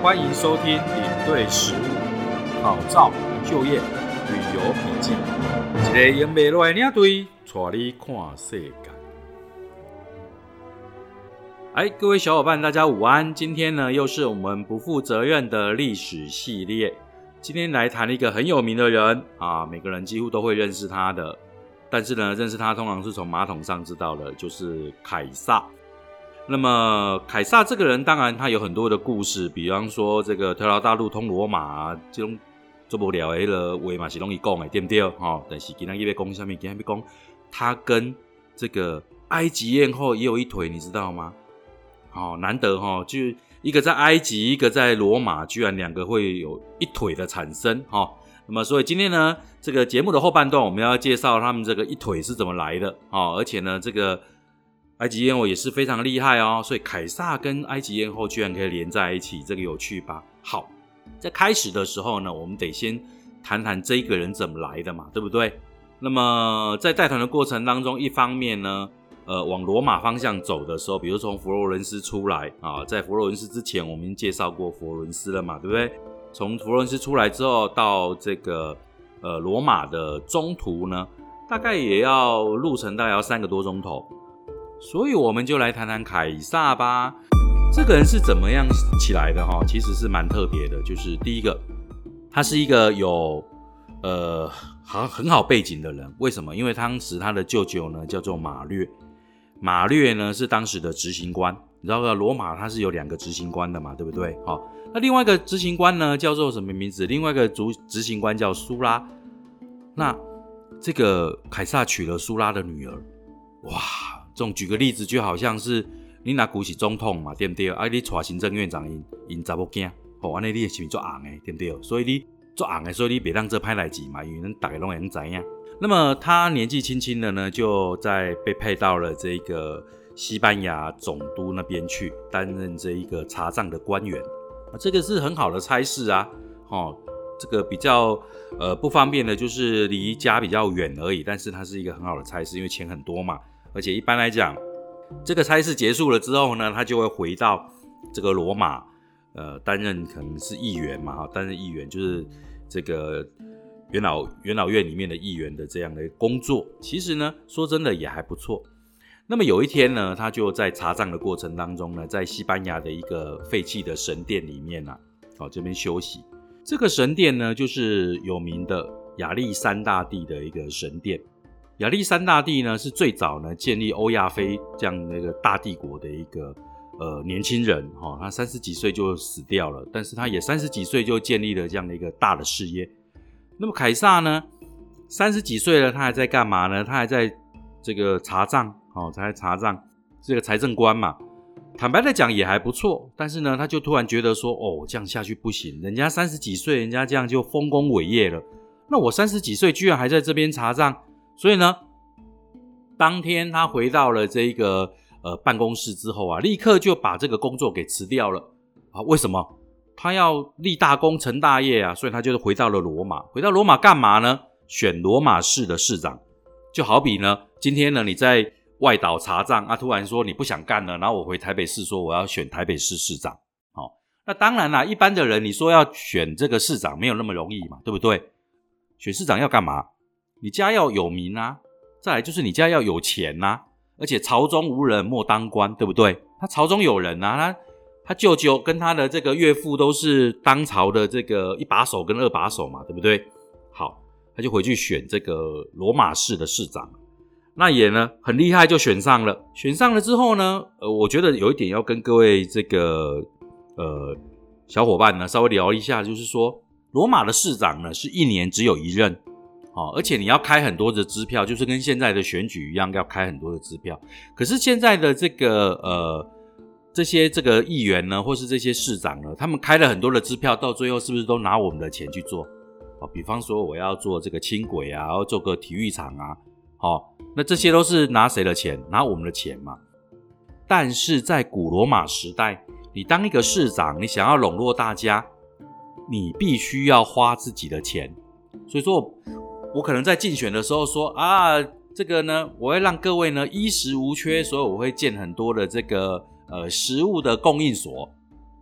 欢迎收听领队实务、考照、就业、旅游笔记，一个用未来领队带你看世界。哎，各位小伙伴，大家午安！今天呢，又是我们不负责任的历史系列。今天来谈一个很有名的人啊，每个人几乎都会认识他的。但是呢，认识他通常是从马桶上知道的，就是凯撒。那么凯撒这个人，当然他有很多的故事，比方说这个特劳大陆通罗马这种做不了的话嘛是容易讲的，对不对？哈，但是今天要讲下面，今天要讲他跟这个埃及艳后也有一腿，你知道吗？好难得哈，就一个在埃及，一个在罗马，居然两个会有一腿的产生哈。那么，所以今天呢，这个节目的后半段，我们要介绍他们这个一腿是怎么来的啊。而且呢，这个埃及艳后也是非常厉害哦。所以凯撒跟埃及艳后居然可以连在一起，这个有趣吧？好，在开始的时候呢，我们得先谈谈这一个人怎么来的嘛，对不对？那么在带团的过程当中，一方面呢。呃，往罗马方向走的时候，比如从佛罗伦斯出来啊，在佛罗伦斯之前，我们已经介绍过佛罗伦斯了嘛，对不对？从佛罗伦斯出来之后，到这个呃罗马的中途呢，大概也要路程大概要三个多钟头，所以我们就来谈谈凯撒吧。这个人是怎么样起来的哈？其实是蛮特别的，就是第一个，他是一个有呃很很好背景的人。为什么？因为当时他的舅舅呢叫做马略。马略呢是当时的执行官，你知道罗马它是有两个执行官的嘛，对不对？好，那另外一个执行官呢叫做什么名字？另外一个主执行官叫苏拉。那这个凯撒娶了苏拉的女儿，哇！这种举个例子，就好像是你拿古起总统嘛，对不对？啊，你娶行政院长因因查某囝，哦，安尼你的是做红的，对不对？所以你做红的，所以你别当这派来急嘛，因为大家拢会知影。那么他年纪轻轻的呢，就在被派到了这个西班牙总督那边去担任这一个查账的官员啊，这个是很好的差事啊。哦，这个比较呃不方便的就是离家比较远而已，但是它是一个很好的差事，因为钱很多嘛。而且一般来讲，这个差事结束了之后呢，他就会回到这个罗马，呃，担任可能是议员嘛，哈，担任议员就是这个。元老元老院里面的议员的这样的工作，其实呢，说真的也还不错。那么有一天呢，他就在查账的过程当中呢，在西班牙的一个废弃的神殿里面呢，哦这边休息。这个神殿呢，就是有名的亚历山大帝的一个神殿。亚历山大帝呢，是最早呢建立欧亚非这样那个大帝国的一个呃年轻人哈，他三十几岁就死掉了，但是他也三十几岁就建立了这样的一个大的事业。那么凯撒呢？三十几岁了，他还在干嘛呢？他还在这个查账，哦，他在查账，这个财政官嘛。坦白的讲也还不错，但是呢，他就突然觉得说，哦，这样下去不行。人家三十几岁，人家这样就丰功伟业了。那我三十几岁，居然还在这边查账。所以呢，当天他回到了这个呃办公室之后啊，立刻就把这个工作给辞掉了。啊，为什么？他要立大功成大业啊，所以他就是回到了罗马。回到罗马干嘛呢？选罗马市的市长。就好比呢，今天呢你在外岛查账啊，突然说你不想干了，然后我回台北市说我要选台北市市长。好，那当然啦，一般的人你说要选这个市长没有那么容易嘛，对不对？选市长要干嘛？你家要有名啊，再来就是你家要有钱呐，而且朝中无人莫当官，对不对？他朝中有人啊，他。他舅舅跟他的这个岳父都是当朝的这个一把手跟二把手嘛，对不对？好，他就回去选这个罗马市的市长，那也呢很厉害，就选上了。选上了之后呢，呃，我觉得有一点要跟各位这个呃小伙伴呢稍微聊一下，就是说罗马的市长呢是一年只有一任，哦，而且你要开很多的支票，就是跟现在的选举一样要开很多的支票。可是现在的这个呃。这些这个议员呢，或是这些市长呢，他们开了很多的支票，到最后是不是都拿我们的钱去做？哦，比方说我要做这个轻轨啊，要做个体育场啊，好，那这些都是拿谁的钱？拿我们的钱嘛。但是在古罗马时代，你当一个市长，你想要笼络大家，你必须要花自己的钱。所以说，我可能在竞选的时候说啊，这个呢，我会让各位呢衣食无缺，所以我会建很多的这个。呃，食物的供应所，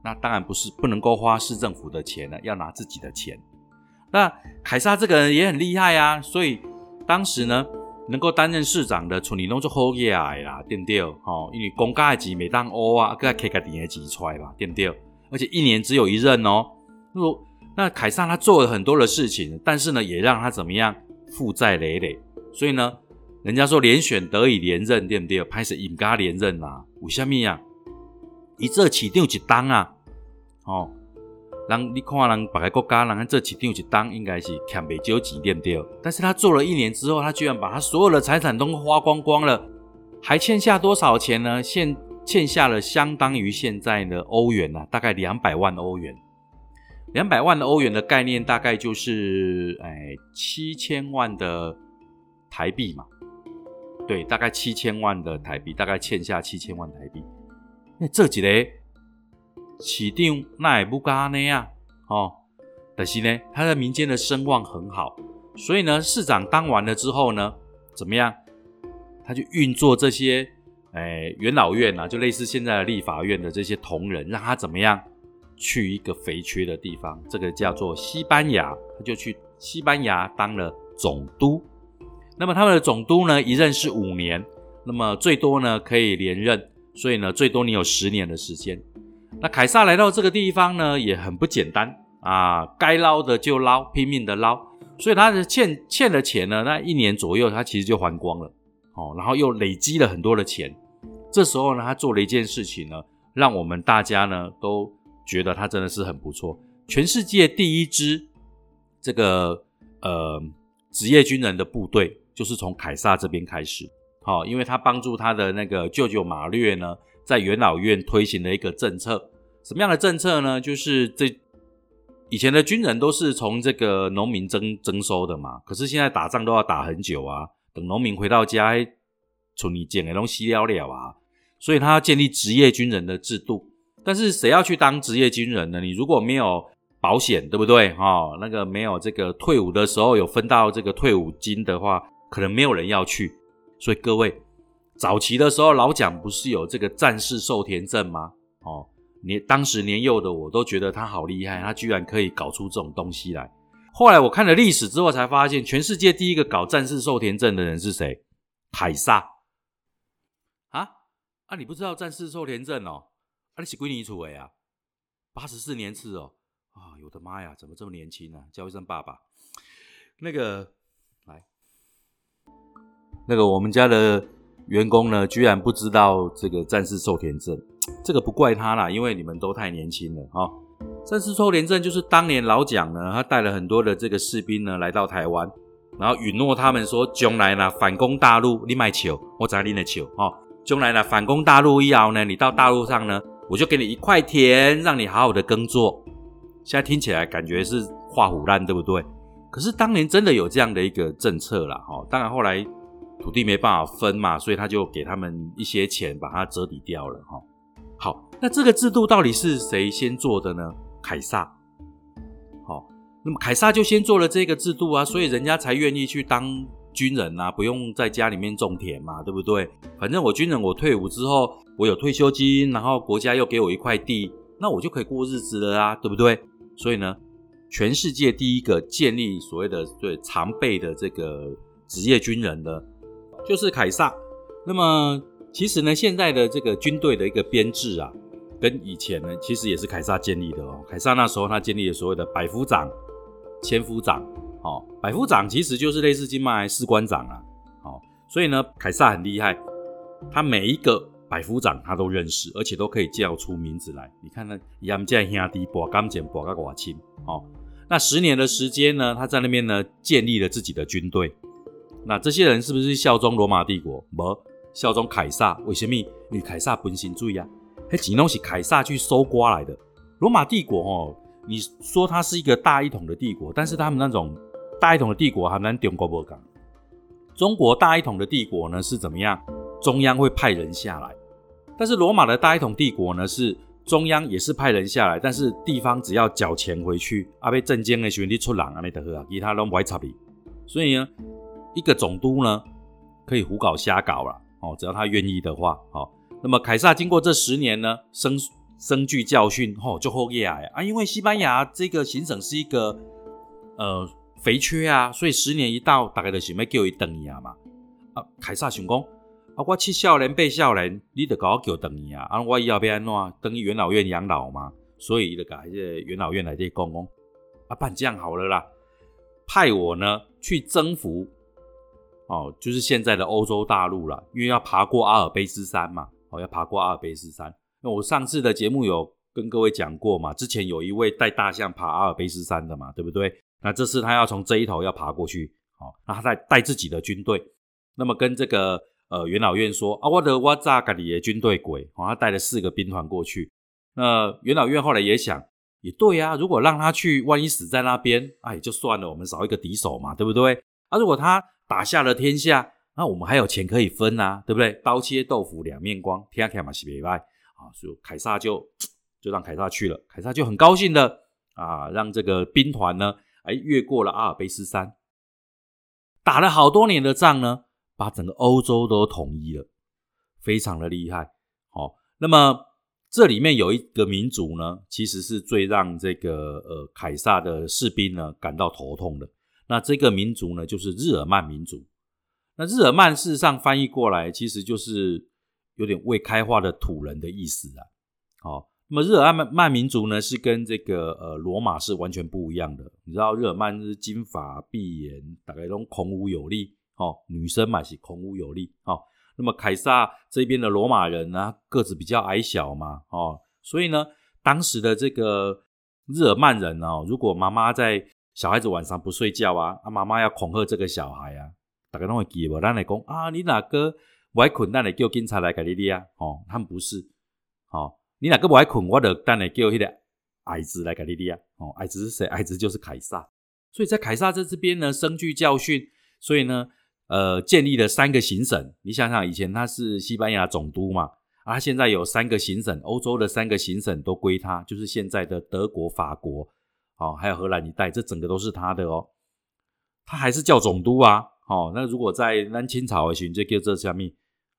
那当然不是不能够花市政府的钱了，要拿自己的钱。那凯撒这个人也很厉害啊，所以当时呢，能够担任市长的，村里拢就好嘢啦，对不对？哦，因为公家的钱每当欧啊，各开个点的钱出来吧，对不对？而且一年只有一任哦。那那凯撒他做了很多的事情，但是呢，也让他怎么样负债累累。所以呢，人家说连选得以连任，对不对？拍始引家连任啊，为什么呀？以这起定一当啊，哦，让你看人别个国家，人这起定一当应该是欠不少钱，对不对？但是他做了一年之后，他居然把他所有的财产都花光光了，还欠下多少钱呢？现欠下了相当于现在的欧元啊，大概两百万欧元。两百万的欧元的概念，大概就是哎七千万的台币嘛，对，大概七千万的台币，大概欠下七千万台币。那这几个市长那也不干呢呀，哦，但是呢，他在民间的声望很好，所以呢，市长当完了之后呢，怎么样？他就运作这些哎元老院啊，就类似现在的立法院的这些同仁，让他怎么样？去一个肥缺的地方，这个叫做西班牙，他就去西班牙当了总督。那么他们的总督呢，一任是五年，那么最多呢可以连任，所以呢最多你有十年的时间。那凯撒来到这个地方呢，也很不简单啊，该捞的就捞，拼命的捞。所以他的欠欠的钱呢，那一年左右他其实就还光了哦，然后又累积了很多的钱。这时候呢，他做了一件事情呢，让我们大家呢都。觉得他真的是很不错，全世界第一支这个呃职业军人的部队就是从凯撒这边开始，好，因为他帮助他的那个舅舅马略呢，在元老院推行了一个政策，什么样的政策呢？就是这以前的军人都是从这个农民征征收的嘛，可是现在打仗都要打很久啊，等农民回到家，从你捡的东西了了啊，所以他要建立职业军人的制度。但是谁要去当职业军人呢？你如果没有保险，对不对？哈，那个没有这个退伍的时候有分到这个退伍金的话，可能没有人要去。所以各位，早期的时候老蒋不是有这个战士受田证吗？哦，年当时年幼的我都觉得他好厉害，他居然可以搞出这种东西来。后来我看了历史之后才发现，全世界第一个搞战士受田证的人是谁？凯撒。啊啊，你不知道战士受田证哦？啊，你是几年出的啊？八十四年次哦，啊，我的妈呀，怎么这么年轻呢？叫一声爸爸。那个，来，那个我们家的员工呢，居然不知道这个战士受田证，这个不怪他啦，因为你们都太年轻了哈。战士受田证就是当年老蒋呢，他带了很多的这个士兵呢来到台湾，然后允诺他们说，将来呢反攻大陆，你买球，我砸你的球哦。将来呢反攻大陆以后呢，你到大陆上呢。我就给你一块田，让你好好的耕作。现在听起来感觉是画虎烂，对不对？可是当年真的有这样的一个政策啦，哈。当然后来土地没办法分嘛，所以他就给他们一些钱，把它折抵掉了，哈。好，那这个制度到底是谁先做的呢？凯撒。好，那么凯撒就先做了这个制度啊，所以人家才愿意去当。军人啊，不用在家里面种田嘛，对不对？反正我军人，我退伍之后，我有退休金，然后国家又给我一块地，那我就可以过日子了啊，对不对？所以呢，全世界第一个建立所谓的对常备的这个职业军人的，就是凯撒。那么其实呢，现在的这个军队的一个编制啊，跟以前呢，其实也是凯撒建立的哦。凯撒那时候他建立了所谓的百夫长、千夫长。哦，百夫长其实就是类似金麦士官长啊。好，所以呢，凯撒很厉害，他每一个百夫长他都认识，而且都可以叫出名字来。你看呢，杨家兄弟博刚简博个寡亲。哦，那十年的时间呢，他在那边呢建立了自己的军队。那这些人是不是效忠罗马帝国？不，效忠凯撒。为什么？因为凯撒本身注意啊，那钱东西凯撒去收刮来的。罗马帝国哦，你说它是一个大一统的帝国，但是他们那种。大一统的帝国还蛮中国不讲。中国大一统的帝国呢是怎么样？中央会派人下来，但是罗马的大一统帝国呢是中央也是派人下来，但是地方只要缴钱回去，阿被镇监的兄弟出人啊，你得喝啊，其他都不会插你。所以呢，一个总督呢可以胡搞瞎搞了哦，只要他愿意的话。好，那么凯撒经过这十年呢，生深具教训，吼就后耶啊！因为西班牙这个行省是一个呃肥缺啊，所以十年一到，大概就想要叫伊等伊啊嘛。啊，凯撒想讲啊，我七少年八少年，你得搞我叫等伊啊，啊，我以后要安怎？等于元老院养老嘛，所以就改这元老院来这讲讲，啊，办这样好了啦，派我呢去征服，哦，就是现在的欧洲大陆了，因为要爬过阿尔卑斯山嘛，哦，要爬过阿尔卑斯山。那我上次的节目有跟各位讲过嘛？之前有一位带大象爬阿尔卑斯山的嘛，对不对？那这次他要从这一头要爬过去，哦，那他带带自己的军队，那么跟这个呃元老院说啊，我的我扎格里的军队鬼，哦，他带了四个兵团过去。那元老院后来也想，也对呀，如果让他去，万一死在那边，哎，就算了，我们少一个敌手嘛，对不对？啊，如果他打下了天下，那我们还有钱可以分啊，对不对？刀切豆腐两面光，天下嘛是别外。啊，所以凯撒就就让凯撒去了，凯撒就很高兴的啊，让这个兵团呢，哎，越过了阿尔卑斯山，打了好多年的仗呢，把整个欧洲都统一了，非常的厉害。好，那么这里面有一个民族呢，其实是最让这个呃凯撒的士兵呢感到头痛的。那这个民族呢，就是日耳曼民族。那日耳曼事实上翻译过来，其实就是。有点未开化的土人的意思啊，好，那么日耳曼曼民族呢，是跟这个呃罗马是完全不一样的。你知道日耳曼是金发碧眼，大概都孔武有力，哦，女生嘛是孔武有力，哦，那么凯撒这边的罗马人呢，个子比较矮小嘛，哦，所以呢，当时的这个日耳曼人哦，如果妈妈在小孩子晚上不睡觉啊，啊，妈妈要恐吓这个小孩啊，大家都会记不？咱来讲啊，你哪个？不爱困，但你叫警察来给你理啊！哦，他们不是，哦，你哪个不爱困，我就等你叫那个矮子来给你理啊！哦，矮子是谁？矮子就是凯撒。所以在凯撒在这边呢，深具教训，所以呢，呃，建立了三个行省。你想想，以前他是西班牙总督嘛，啊，现在有三个行省，欧洲的三个行省都归他，就是现在的德国、法国，哦，还有荷兰一带，这整个都是他的哦。他还是叫总督啊，哦，那如果在南清朝的时候，就叫这下面。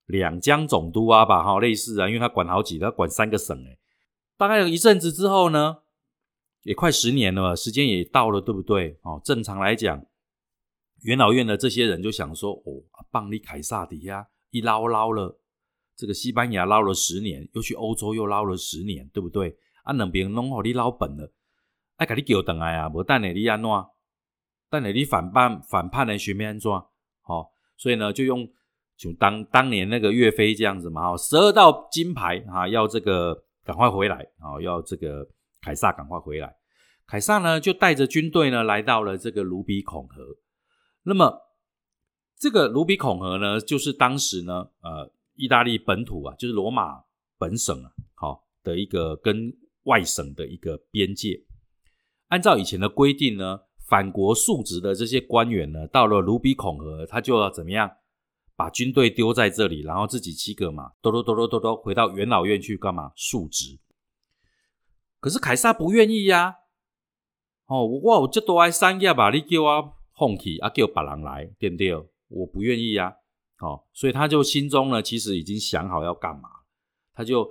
两江总督啊吧，哈，类似啊，因为他管好几，他管三个省诶。大概有一阵子之后呢，也快十年了，时间也到了，对不对？哦，正常来讲，元老院的这些人就想说，哦，棒利凯撒底下一捞捞了，这个西班牙捞了十年，又去欧洲又捞了十年，对不对？啊，两边弄好你捞本了，哎，给你叫等来啊，无等你你安怎？等你你反叛反叛的学面安怎？好，所以呢，就用。就当当年那个岳飞这样子嘛，哦，十二道金牌啊，要这个赶快回来啊，要这个凯撒赶快回来。凯撒呢，就带着军队呢，来到了这个卢比孔河。那么这个卢比孔河呢，就是当时呢，呃，意大利本土啊，就是罗马本省啊，好，的一个跟外省的一个边界。按照以前的规定呢，反国述职的这些官员呢，到了卢比孔河，他就要怎么样？把军队丢在这里，然后自己七个嘛，哆哆哆哆哆哆回到元老院去干嘛？述职。可是凯撒不愿意呀。哦，我有这多爱三亚吧，你叫我放弃啊，叫别人来，对不对？我不愿意呀。哦，所以他就心中呢，其实已经想好要干嘛。他就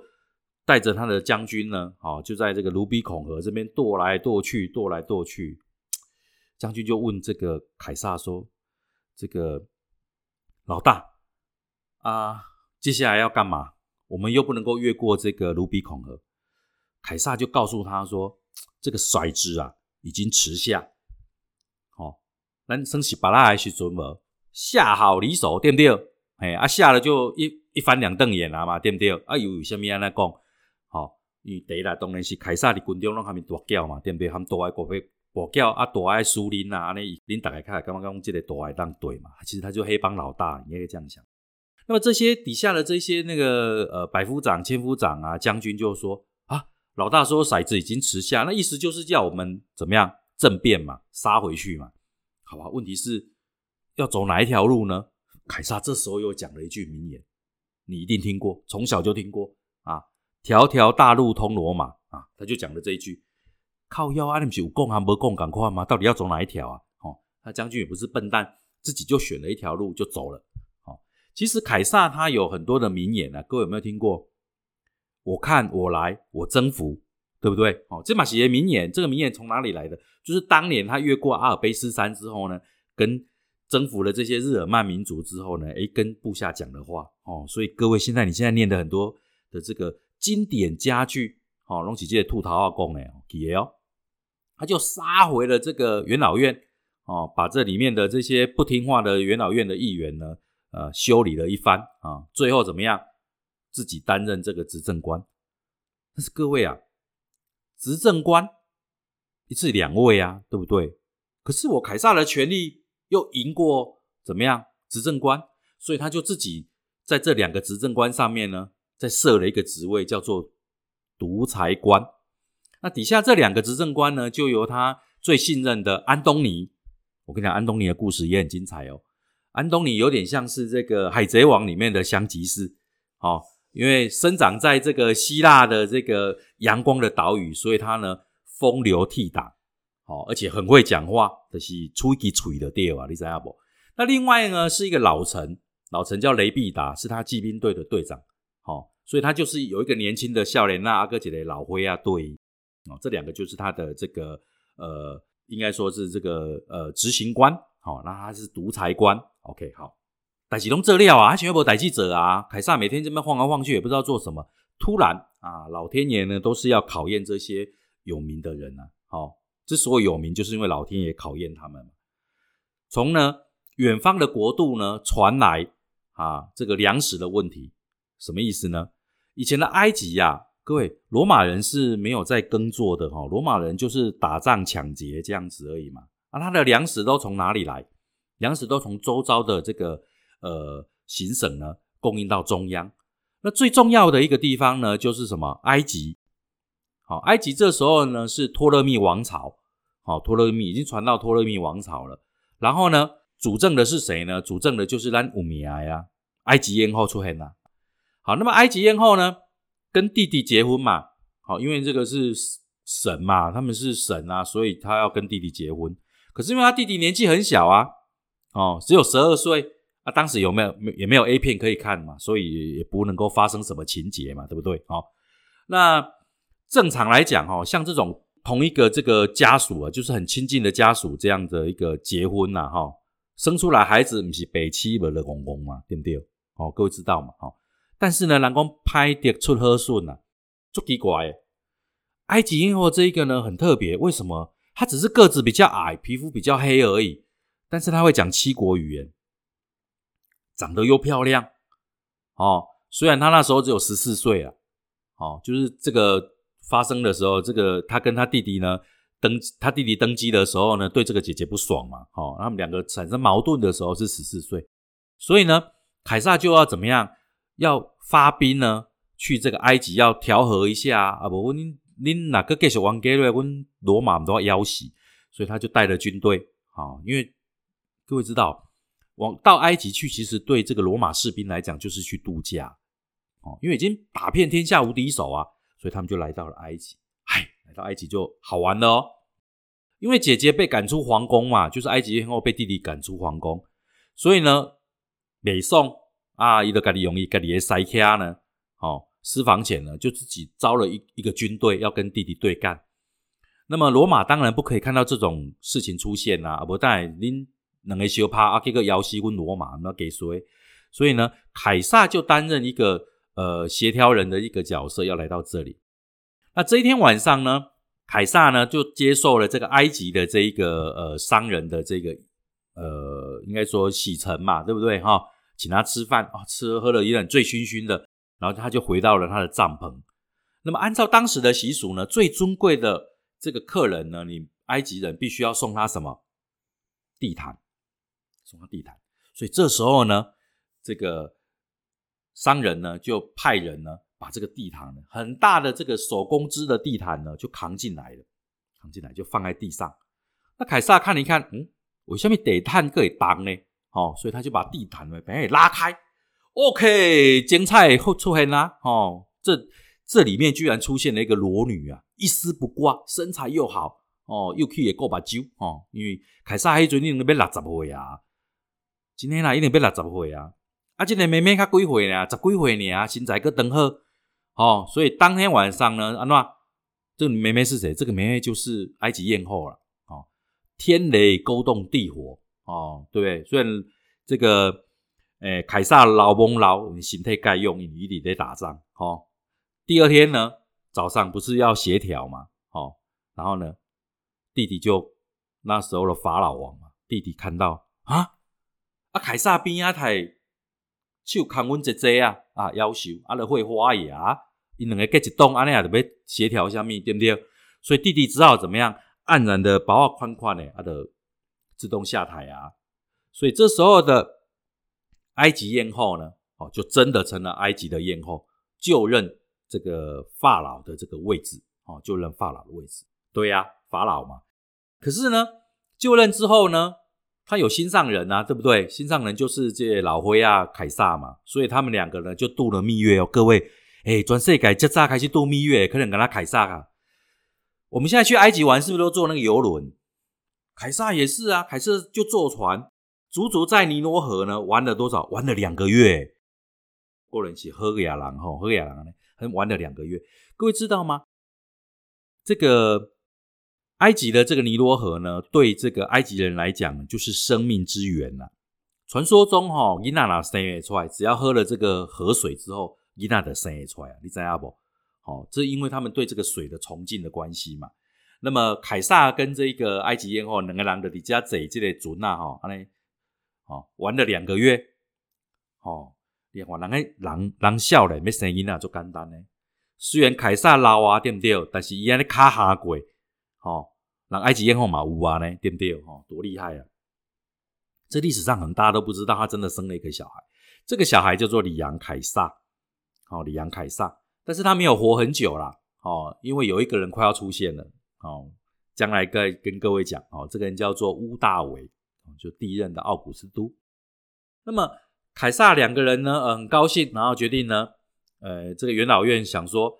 带着他的将军呢，哦，就在这个卢比孔河这边踱来踱去，踱来踱去。将军就问这个凯撒说：“这个。”老大啊，接下来要干嘛？我们又不能够越过这个卢比孔河。凯撒就告诉他说：“这个甩之啊，已经迟下。咱升起巴拉还是准无？下好离手，对不对？哎，啊下了就一一翻两瞪眼啊嘛，对不对？啊又有什么样来讲？好，因为第一啦，当然是凯撒的军中让他们大叫嘛，对不对？他们大爱国会。我叫啊，大爱苏林啊，那林打开看，刚刚讲这个大爱当对嘛，其实他就黑帮老大，你可以这样想。那么这些底下的这些那个呃百夫长、千夫长啊，将军就说啊，老大说骰子已经迟下，那意思就是叫我们怎么样政变嘛，杀回去嘛，好吧？问题是要走哪一条路呢？凯撒这时候又讲了一句名言，你一定听过，从小就听过啊，条条大路通罗马啊，他就讲了这一句。靠腰啊，你不是有共还没共赶快吗？到底要走哪一条啊？哦，那将军也不是笨蛋，自己就选了一条路就走了。哦，其实凯撒他有很多的名言啊，各位有没有听过？我看我来，我征服，对不对？哦，这马是爷名言，这个名言从哪里来的？就是当年他越过阿尔卑斯山之后呢，跟征服了这些日耳曼民族之后呢，诶，跟部下讲的话哦。所以各位，现在你现在念的很多的这个经典佳句，哦，龙起记的吐槽二公哎，记得哦，他就杀回了这个元老院，哦，把这里面的这些不听话的元老院的议员呢。呃，修理了一番啊，最后怎么样？自己担任这个执政官。但是各位啊，执政官一次两位啊，对不对？可是我凯撒的权力又赢过怎么样？执政官，所以他就自己在这两个执政官上面呢，再设了一个职位，叫做独裁官。那底下这两个执政官呢，就由他最信任的安东尼。我跟你讲，安东尼的故事也很精彩哦。安东尼有点像是这个《海贼王》里面的香吉士，哦，因为生长在这个希腊的这个阳光的岛屿，所以他呢风流倜傥，哦，而且很会讲话，就是出一嘴的爹啊，你知道不？那另外呢是一个老臣，老臣叫雷必达，是他骑兵队的队长，哦，所以他就是有一个年轻的笑脸那阿哥姐的老灰啊队，哦，这两个就是他的这个呃，应该说是这个呃执行官，好，那他是独裁官。OK，好，戴启东这料啊，他全部逮记者啊，凯撒每天这边晃来晃去，也不知道做什么。突然啊，老天爷呢都是要考验这些有名的人啊。好，之所以有名，就是因为老天爷考验他们。从呢远方的国度呢传来啊这个粮食的问题，什么意思呢？以前的埃及呀，各位罗马人是没有在耕作的哈，罗马人就是打仗抢劫这样子而已嘛。啊，他的粮食都从哪里来？粮食都从周遭的这个呃行省呢供应到中央。那最重要的一个地方呢，就是什么？埃及。好，埃及这时候呢是托勒密王朝。好，托勒密已经传到托勒密王朝了。然后呢，主政的是谁呢？主政的就是兰乌米亚呀，埃及艳后出现了。好，那么埃及艳后呢，跟弟弟结婚嘛。好，因为这个是神嘛，他们是神啊，所以他要跟弟弟结婚。可是因为他弟弟年纪很小啊。哦，只有十二岁啊！当时有没有没也没有 A 片可以看嘛，所以也不能够发生什么情节嘛，对不对？好，那正常来讲，哈，像这种同一个这个家属啊，就是很亲近的家属这样的一个结婚呐，哈，生出来孩子不是北七不的公公嘛，对不对？哦，各位知道嘛？好，但是呢，人讲拍得出好顺呐，足奇怪。埃及艳后这一个呢，很特别，为什么？他只是个子比较矮，皮肤比较黑而已。但是他会讲七国语言，长得又漂亮哦。虽然他那时候只有十四岁啊，哦，就是这个发生的时候，这个他跟他弟弟呢登他弟弟登基的时候呢，对这个姐姐不爽嘛，哦，他们两个产生矛盾的时候是十四岁，所以呢，凯撒就要怎么样？要发兵呢，去这个埃及要调和一下啊，不，恁恁哪个继续玩 g a r 阮罗马都要要死，所以他就带了军队啊，因为。各位知道，往到埃及去，其实对这个罗马士兵来讲就是去度假哦，因为已经打遍天下无敌手啊，所以他们就来到了埃及。嗨，来到埃及就好玩了哦，因为姐姐被赶出皇宫嘛，就是埃及艳后被弟弟赶出皇宫，所以呢，北宋啊，伊的咖喱容易咖喱塞卡呢，哦，私房钱呢就自己招了一一个军队要跟弟弟对干。那么罗马当然不可以看到这种事情出现呐，不但您。两个小帕啊，这个姚西跟罗马那给谁？所以呢，凯撒就担任一个呃协调人的一个角色，要来到这里。那这一天晚上呢，凯撒呢就接受了这个埃及的这一个呃商人的这个呃应该说洗尘嘛，对不对哈？请他吃饭啊，吃喝了有点醉醺醺的，然后他就回到了他的帐篷。那么按照当时的习俗呢，最尊贵的这个客人呢，你埃及人必须要送他什么地毯。送他地毯，所以这时候呢，这个商人呢就派人呢把这个地毯呢很大的这个手工织的地毯呢就扛进来了，扛进来就放在地上。那凯撒看了一看，嗯，我下面得炭可以当呢，哦，所以他就把地毯呢把拉开，OK，精彩后出现啦，哦，这这里面居然出现了一个裸女啊，一丝不挂，身材又好，哦，又可以够把酒，哦，因为凯撒迄阵你那边六十岁啊。今天啦，一定要六十岁啊！啊，这个妹妹才几岁呢？十几岁呢？身材阁长好哦，所以当天晚上呢，安娜这个妹妹是谁？这个妹妹就是埃及艳后了。哦，天雷勾动地火，哦，对不对？虽然这个，诶，凯撒老翁老，形态盖用，你一定得打仗。哦，第二天呢，早上不是要协调嘛？哦，然后呢，弟弟就那时候的法老王嘛，弟弟看到啊，啊，凯撒边啊台手扛阮姐姐啊，啊，要求啊，了会花牙，因两个结一栋，安尼也得要协调下面，对不对？所以弟弟只好怎么样，黯然的把我宽宽的，啊的自动下台啊。所以这时候的埃及艳后呢，哦，就真的成了埃及的艳后，就任这个法老的这个位置，哦，就任法老的位置。对呀，法老嘛。可是呢，就任之后呢，他有心上人啊，对不对？心上人就是这老灰啊，凯撒嘛。所以他们两个呢，就度了蜜月哦。各位，哎，转世改这咋开始度蜜月？可能跟他凯撒啊。我们现在去埃及玩，是不是都坐那个游轮？凯撒也是啊，凯撒就坐船。足足在尼罗河呢玩了多少？玩了两个月。过人起喝个亚郎吼，喝个亚郎呢，还玩了两个月。各位知道吗？这个埃及的这个尼罗河呢，对这个埃及人来讲，就是生命之源呐。传说中哈，伊娜娜生出来，只要喝了这个河水之后，伊娜的生出来啊，你知道不？好，这因为他们对这个水的崇敬的关系嘛。那么凯撒跟这个埃及艳后两个人的底下坐这个船呐，哈，安尼。哦，玩了两个月，哦，连话人个人人笑咧，没声音啊，就简单咧。虽然凯撒老啊，对不对？但是伊安尼卡下过，哦，人埃及艳后嘛有啊呢，对不对？哦，多厉害啊！这历史上可能大家都不知道，他真的生了一个小孩，这个小孩叫做里昂凯撒，哦，里昂凯撒，但是他没有活很久啦，哦，因为有一个人快要出现了，哦，将来跟跟各位讲，哦，这个人叫做乌大维。就第一任的奥古斯都，那么凯撒两个人呢，呃，很高兴，然后决定呢，呃，这个元老院想说，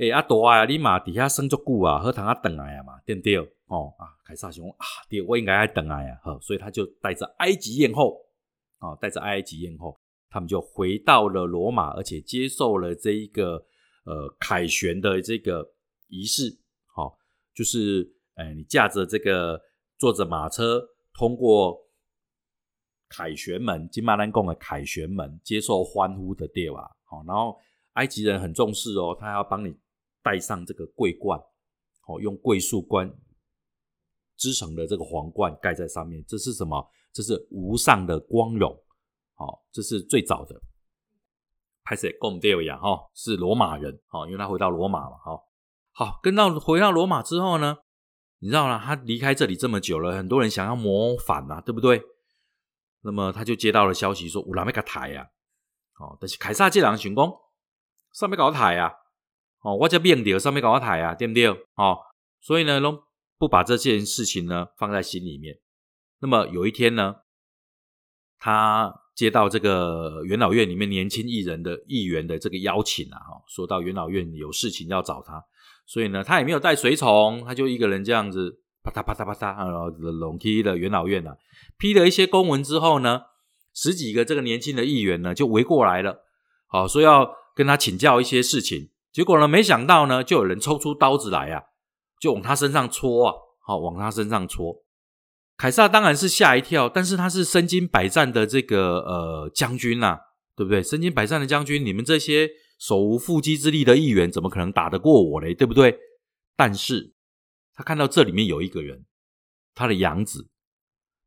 哎，阿多啊，你马底下生足久啊，喝汤啊等来啊嘛，对不对？哦啊，凯撒兄啊，对，我应该爱等来啊，好，所以他就带着埃及艳后，啊，带着埃及艳后，他们就回到了罗马，而且接受了这一个呃凯旋的这个仪式，好，就是，哎，你驾着这个坐着马车。通过凯旋门，金马兰宫的凯旋门接受欢呼的对吧？好，然后埃及人很重视哦，他要帮你戴上这个桂冠，好，用桂树冠织成的这个皇冠盖在上面，这是什么？这是无上的光荣，好，这是最早的。开始贡德维亚哈是罗马人，好，因为他回到罗马嘛，好，好，跟到回到罗马之后呢？你知道了？他离开这里这么久了，很多人想要谋反啊，对不对？那么他就接到了消息说，乌拉梅卡台呀，哦，但是凯撒这两个巡工上面搞台呀，哦，我叫变掉上面搞台啊，对不对？哦，所以呢，都不把这件事情呢放在心里面。那么有一天呢，他接到这个元老院里面年轻艺人的议员的这个邀请啊，哈，说到元老院有事情要找他。所以呢，他也没有带随从，他就一个人这样子啪嗒啪嗒啪嗒，然后龙批的元老院啊，批了一些公文之后呢，十几个这个年轻的议员呢就围过来了，好说要跟他请教一些事情。结果呢，没想到呢，就有人抽出刀子来啊，就往他身上戳啊，好往他身上戳。凯撒当然是吓一跳，但是他是身经百战的这个呃将军呐，对不对？身经百战的将军，你们这些。手无缚鸡之力的议员怎么可能打得过我嘞？对不对？但是他看到这里面有一个人，他的养子，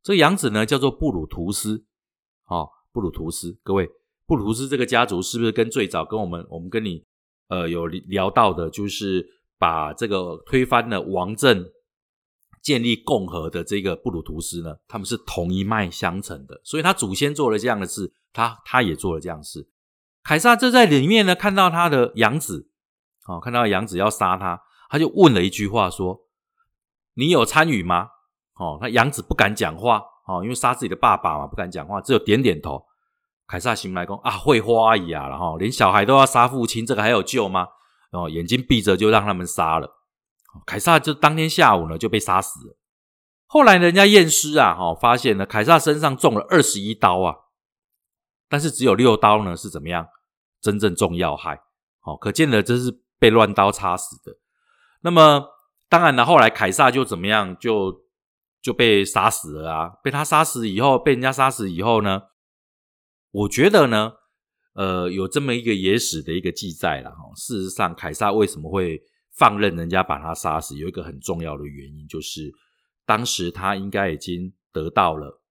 这个养子呢叫做布鲁图斯，哦，布鲁图斯，各位，布鲁图斯这个家族是不是跟最早跟我们我们跟你呃有聊到的，就是把这个推翻了王政、建立共和的这个布鲁图斯呢？他们是同一脉相承的，所以他祖先做了这样的事，他他也做了这样事。凯撒就在里面呢，看到他的养子，哦，看到养子要杀他，他就问了一句话说：“你有参与吗？”哦，他养子不敢讲话，哦，因为杀自己的爸爸嘛，不敢讲话，只有点点头。凯撒醒来讲啊，会花呀，然后连小孩都要杀父亲，这个还有救吗？哦，眼睛闭着就让他们杀了。凯撒就当天下午呢就被杀死了。后来人家验尸啊，哈，发现呢凯撒身上中了二十一刀啊。但是只有六刀呢，是怎么样？真正中要害哦，可见的这是被乱刀插死的。那么当然了，后来凯撒就怎么样，就就被杀死了啊！被他杀死以后，被人家杀死以后呢，我觉得呢，呃，有这么一个野史的一个记载了哈。事实上，凯撒为什么会放任人家把他杀死，有一个很重要的原因，就是当时他应该已经得到了，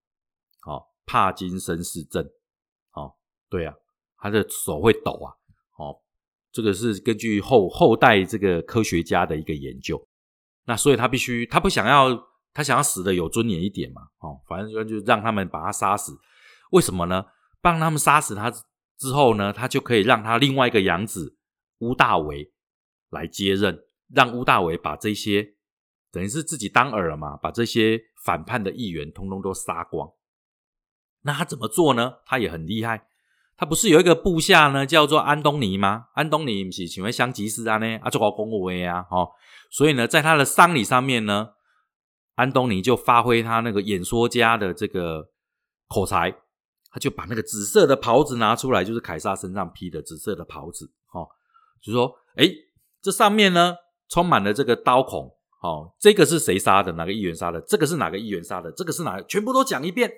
好帕金森氏症，哦，对啊，他的手会抖啊，哦，这个是根据后后代这个科学家的一个研究，那所以他必须，他不想要，他想要死的有尊严一点嘛，哦，反正就就让他们把他杀死，为什么呢？帮他们杀死他之后呢，他就可以让他另外一个养子乌大维。来接任，让乌大维把这些等于是自己当饵嘛，把这些反叛的议员通通都杀光。那他怎么做呢？他也很厉害。他不是有一个部下呢，叫做安东尼吗？安东尼是请问香吉士啊呢？啊，做个公务员啊，哦，所以呢，在他的丧礼上面呢，安东尼就发挥他那个演说家的这个口才，他就把那个紫色的袍子拿出来，就是凯撒身上披的紫色的袍子，哦，就说，哎。这上面呢，充满了这个刀孔。哦，这个是谁杀的？哪个议员杀的？这个是哪个议员杀的？这个是哪？全部都讲一遍。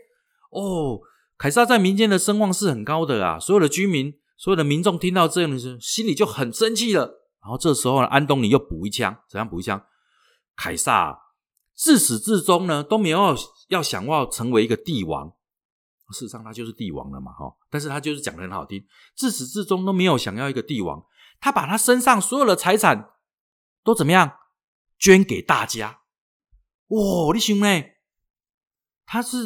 哦，凯撒在民间的声望是很高的啊。所有的居民，所有的民众听到这样的事，心里就很生气了。然后这时候呢，安东尼又补一枪，怎样补一枪？凯撒自始至终呢都没有要想要成为一个帝王。事实上，他就是帝王了嘛。哈，但是他就是讲的很好听，自始至终都没有想要一个帝王。他把他身上所有的财产都怎么样捐给大家？哇，你想呢？他是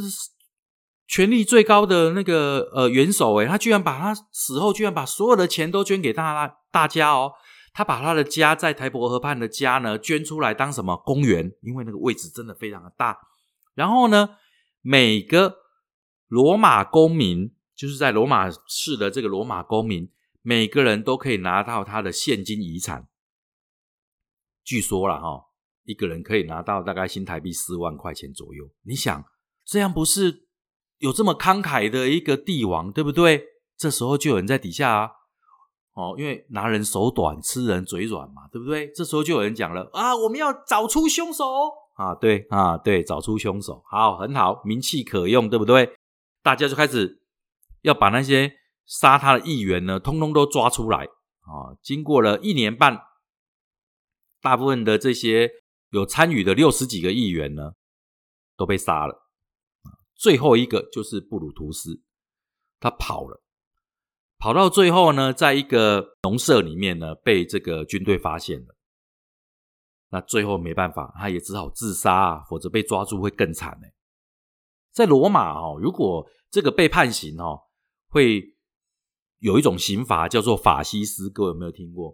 权力最高的那个呃元首诶，他居然把他死后居然把所有的钱都捐给大大家哦。他把他的家在台伯河畔的家呢捐出来当什么公园？因为那个位置真的非常的大。然后呢，每个罗马公民，就是在罗马市的这个罗马公民。每个人都可以拿到他的现金遗产，据说了哈，一个人可以拿到大概新台币四万块钱左右。你想，这样不是有这么慷慨的一个帝王，对不对？这时候就有人在底下啊，哦，因为拿人手短，吃人嘴软嘛，对不对？这时候就有人讲了啊，我们要找出凶手啊，对啊，对，找出凶手，好，很好，名气可用，对不对？大家就开始要把那些。杀他的议员呢，通通都抓出来啊！经过了一年半，大部分的这些有参与的六十几个议员呢，都被杀了。最后一个就是布鲁图斯，他跑了，跑到最后呢，在一个农舍里面呢，被这个军队发现了。那最后没办法，他也只好自杀啊，否则被抓住会更惨呢。在罗马哦，如果这个被判刑哦，会。有一种刑罚叫做法西斯，各位有没有听过？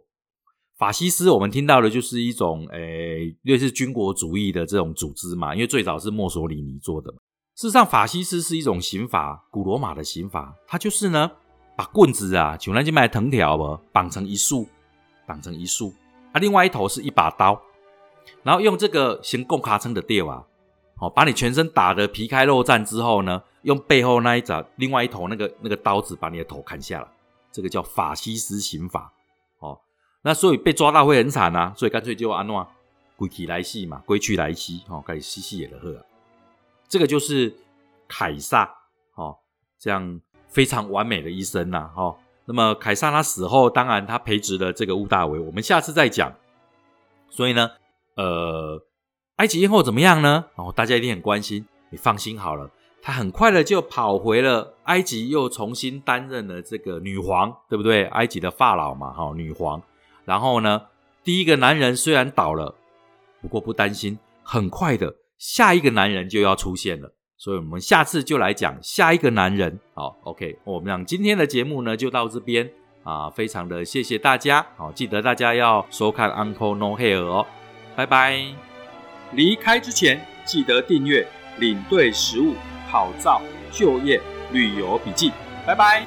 法西斯我们听到的就是一种诶，类似军国主义的这种组织嘛，因为最早是墨索里尼做的。事实上，法西斯是一种刑罚，古罗马的刑罚，它就是呢，把棍子啊，像那去卖藤条不，绑成一束，绑成一束，啊，另外一头是一把刀，然后用这个行贡卡称的电啊，好，把你全身打得皮开肉绽之后呢，用背后那一爪，另外一头那个那个刀子把你的头砍下来。这个叫法西斯刑法，哦，那所以被抓到会很惨啊，所以干脆就安诺归去来兮嘛，归去来兮，哦，开始嘻嘻也的喝。这个就是凯撒，哦，这样非常完美的一生呐，哈。那么凯撒他死后，当然他培植了这个屋大维，我们下次再讲。所以呢，呃，埃及艳后怎么样呢？哦，大家一定很关心，你放心好了。他很快的就跑回了埃及，又重新担任了这个女皇，对不对？埃及的法老嘛，哈，女皇。然后呢，第一个男人虽然倒了，不过不担心，很快的下一个男人就要出现了。所以，我们下次就来讲下一个男人。好，OK，我们讲今天的节目呢，就到这边啊，非常的谢谢大家。好，记得大家要收看 Uncle No Hair 哦，拜拜。离开之前记得订阅领队食物。考照、就业、旅游笔记，拜拜。